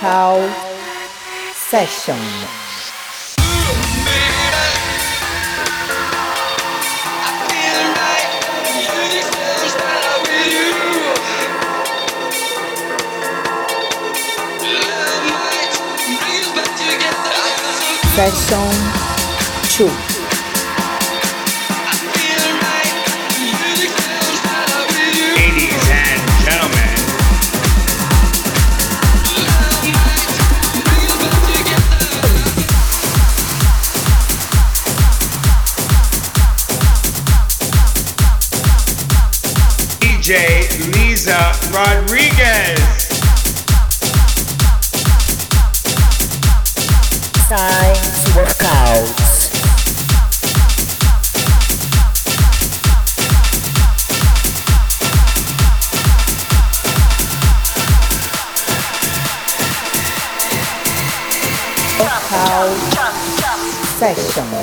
Vocal Session. Session 2. Rodriguez. Science Workouts. Vocal Session.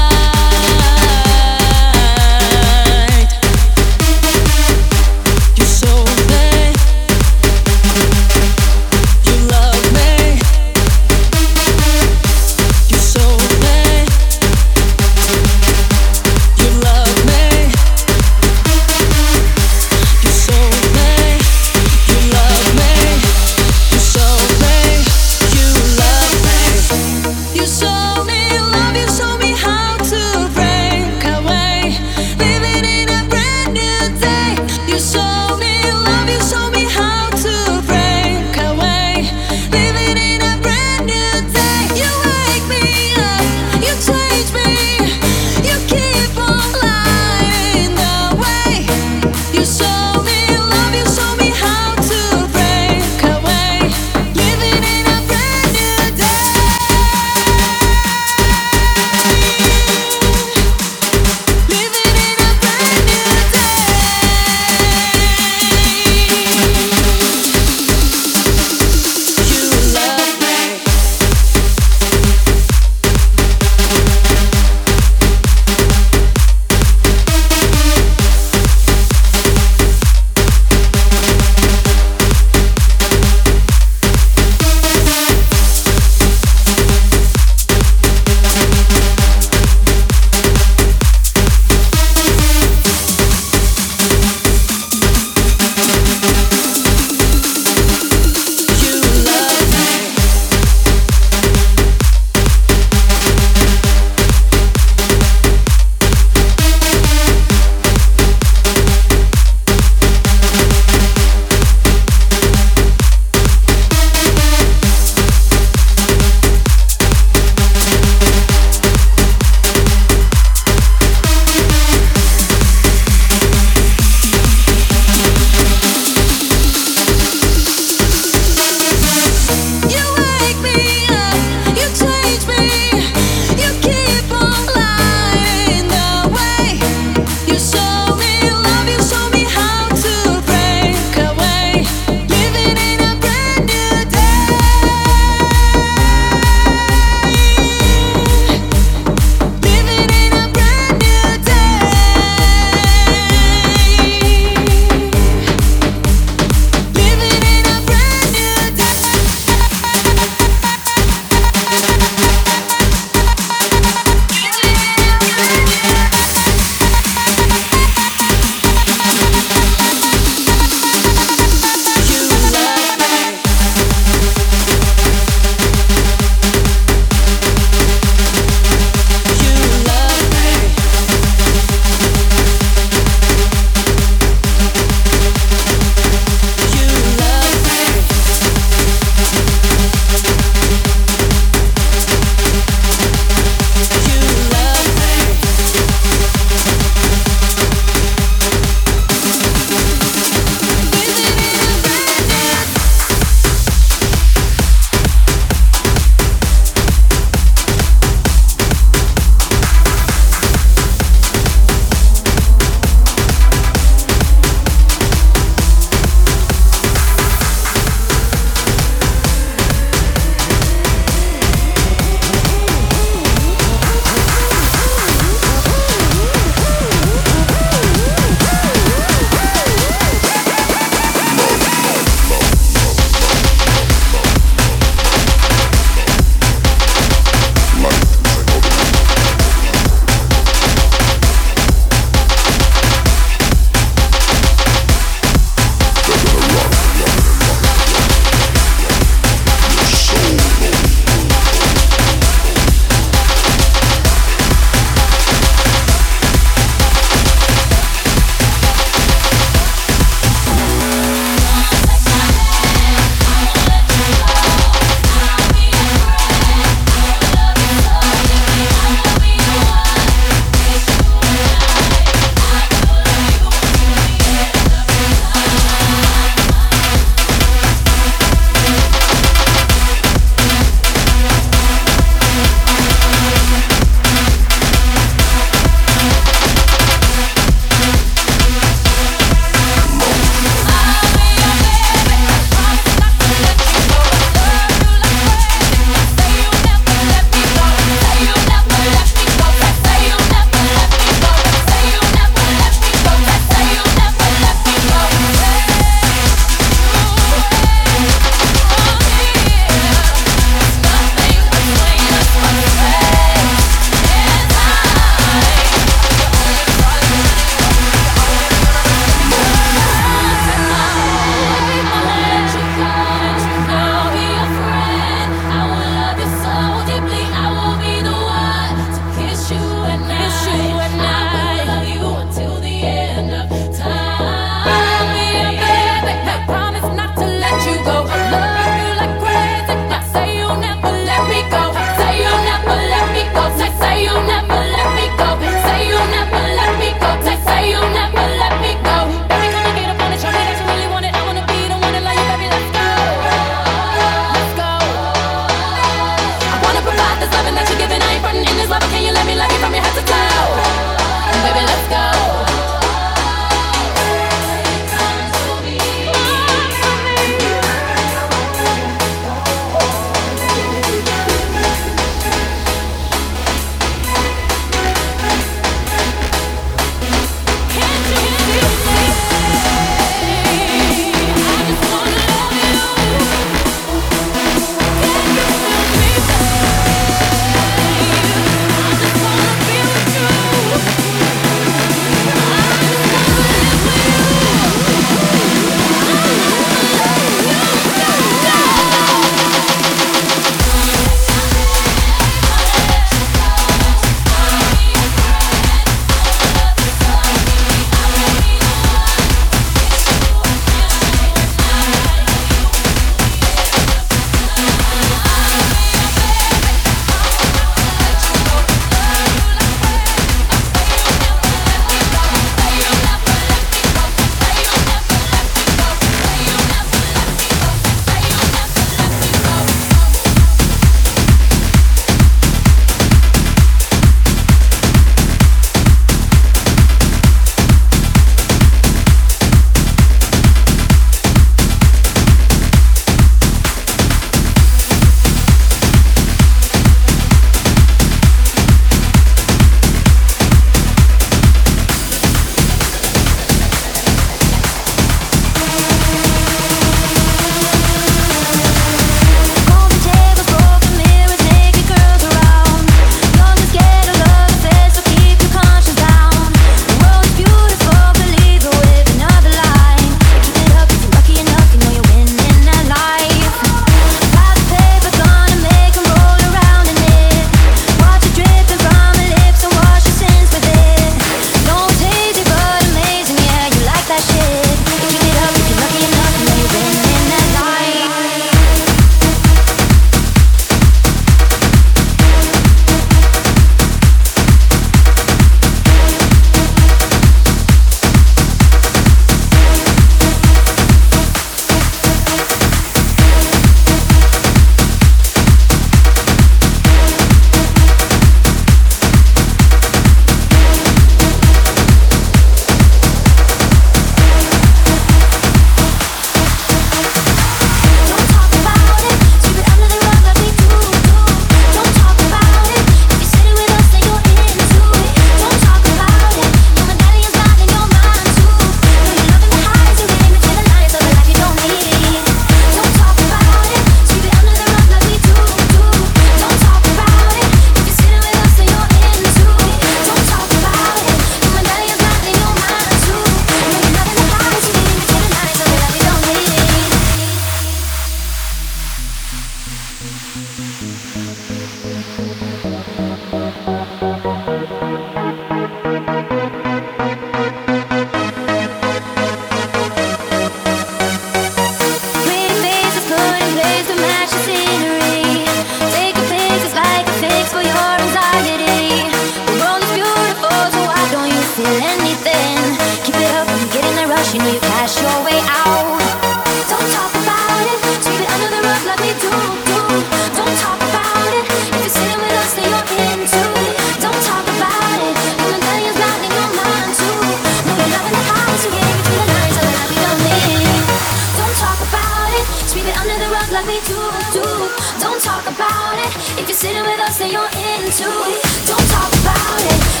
say you're into it. Don't talk about it.